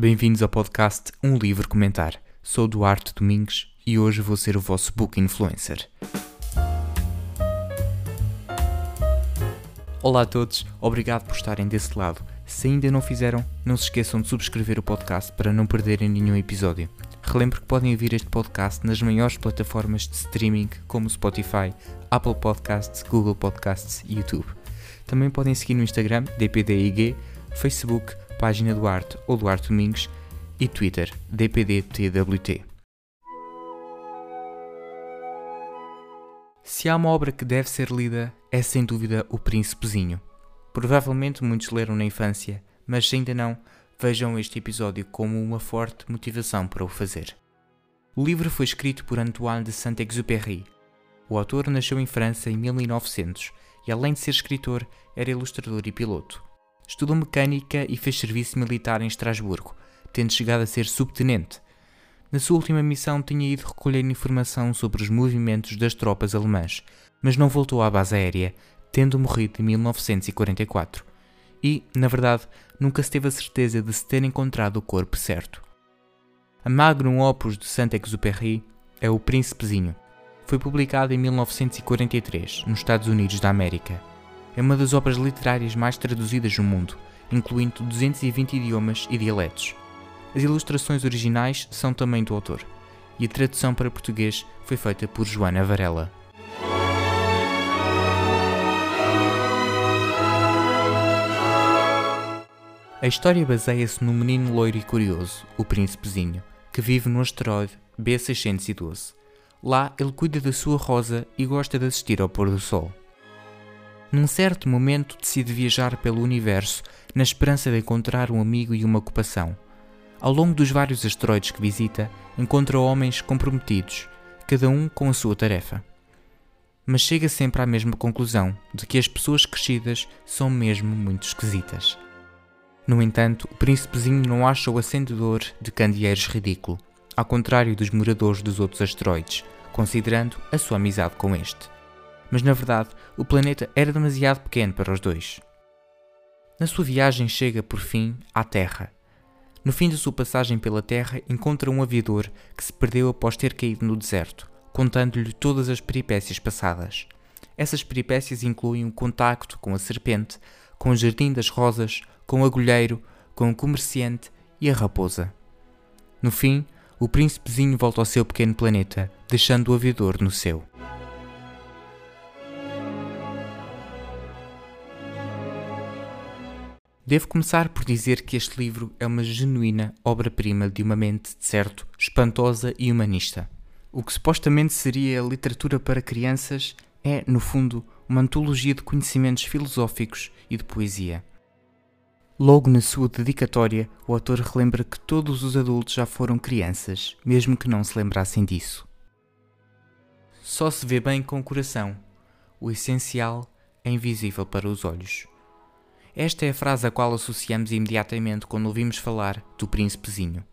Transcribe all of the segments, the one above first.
Bem-vindos ao podcast Um Livro Comentar. Sou Duarte Domingues e hoje vou ser o vosso book influencer. Olá a todos, obrigado por estarem desse lado. Se ainda não fizeram, não se esqueçam de subscrever o podcast para não perderem nenhum episódio. Relembro que podem ouvir este podcast nas maiores plataformas de streaming como Spotify, Apple Podcasts, Google Podcasts e YouTube. Também podem seguir no Instagram, DPDIG, Facebook, página Duarte ou Duarte Domingos e Twitter, DPDTWT. Se há uma obra que deve ser lida, é sem dúvida O Príncipezinho. Provavelmente muitos leram na infância, mas se ainda não, vejam este episódio como uma forte motivação para o fazer. O livro foi escrito por Antoine de Saint-Exupéry. O autor nasceu em França em 1900 e, além de ser escritor, era ilustrador e piloto. Estudou mecânica e fez serviço militar em Estrasburgo, tendo chegado a ser subtenente. Na sua última missão tinha ido recolher informação sobre os movimentos das tropas alemãs, mas não voltou à base aérea, tendo morrido em 1944 e, na verdade, nunca se teve a certeza de se ter encontrado o corpo certo. A Magnum Opus de Saint-Exupéry é O Príncipezinho. Foi publicado em 1943, nos Estados Unidos da América. É uma das obras literárias mais traduzidas no mundo, incluindo 220 idiomas e dialetos. As ilustrações originais são também do autor, e a tradução para português foi feita por Joana Varela. A história baseia-se num menino loiro e curioso, o príncipezinho, que vive no asteroide B612. Lá ele cuida da sua rosa e gosta de assistir ao pôr do sol. Num certo momento decide viajar pelo universo na esperança de encontrar um amigo e uma ocupação. Ao longo dos vários asteroides que visita, encontra homens comprometidos, cada um com a sua tarefa. Mas chega sempre à mesma conclusão de que as pessoas crescidas são mesmo muito esquisitas. No entanto, o príncipezinho não acha o acendedor de candeeiros ridículo, ao contrário dos moradores dos outros asteroides, considerando a sua amizade com este. Mas na verdade, o planeta era demasiado pequeno para os dois. Na sua viagem chega, por fim, à Terra. No fim da sua passagem pela Terra, encontra um aviador que se perdeu após ter caído no deserto, contando-lhe todas as peripécias passadas. Essas peripécias incluem o contacto com a serpente, com o jardim das rosas, com o agulheiro, com o comerciante e a raposa. No fim, o príncipezinho volta ao seu pequeno planeta, deixando o aviador no seu. Devo começar por dizer que este livro é uma genuína obra-prima de uma mente, de certo, espantosa e humanista. O que supostamente seria literatura para crianças é, no fundo, uma antologia de conhecimentos filosóficos e de poesia. Logo na sua dedicatória, o autor relembra que todos os adultos já foram crianças, mesmo que não se lembrassem disso. Só se vê bem com o coração. O essencial é invisível para os olhos. Esta é a frase a qual associamos imediatamente quando ouvimos falar do príncipezinho.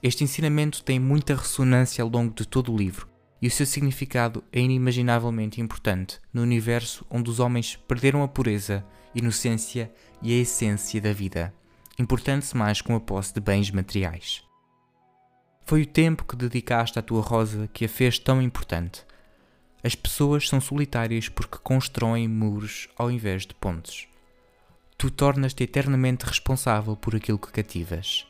Este ensinamento tem muita ressonância ao longo de todo o livro e o seu significado é inimaginavelmente importante no universo onde os homens perderam a pureza inocência e a essência da vida, importante mais com a posse de bens materiais. Foi o tempo que dedicaste à tua rosa que a fez tão importante. As pessoas são solitárias porque constroem muros ao invés de pontes. Tu tornas-te eternamente responsável por aquilo que cativas.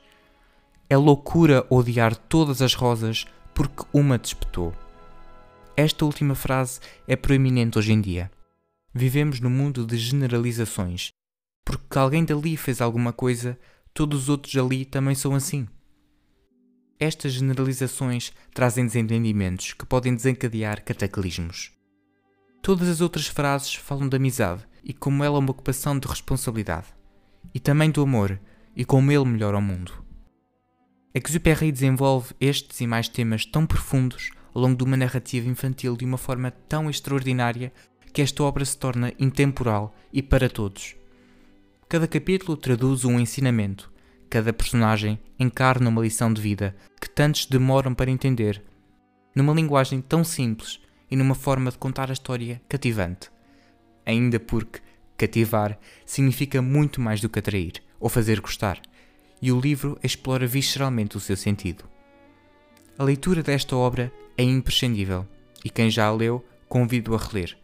É loucura odiar todas as rosas porque uma te espetou. Esta última frase é proeminente hoje em dia. Vivemos num mundo de generalizações. Porque alguém dali fez alguma coisa, todos os outros ali também são assim. Estas generalizações trazem desentendimentos que podem desencadear cataclismos. Todas as outras frases falam da amizade e como ela é uma ocupação de responsabilidade. E também do amor e como ele melhora o mundo. Exupéry desenvolve estes e mais temas tão profundos ao longo de uma narrativa infantil de uma forma tão extraordinária que esta obra se torna intemporal e para todos. Cada capítulo traduz um ensinamento, cada personagem encarna uma lição de vida que tantos demoram para entender, numa linguagem tão simples e numa forma de contar a história cativante. Ainda porque cativar significa muito mais do que atrair ou fazer gostar. e o livro explora visceralmente o seu sentido. A leitura desta obra é imprescindível e quem já a leu, convido a reler.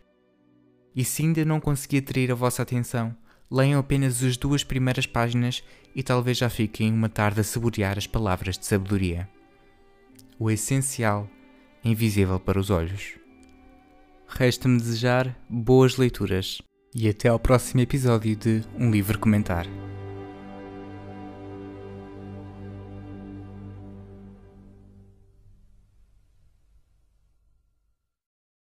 E se ainda não consegui atrair a vossa atenção, leiam apenas as duas primeiras páginas e talvez já fiquem uma tarde a saborear as palavras de sabedoria. O essencial invisível para os olhos. Resta-me desejar boas leituras e até ao próximo episódio de Um Livro Comentar.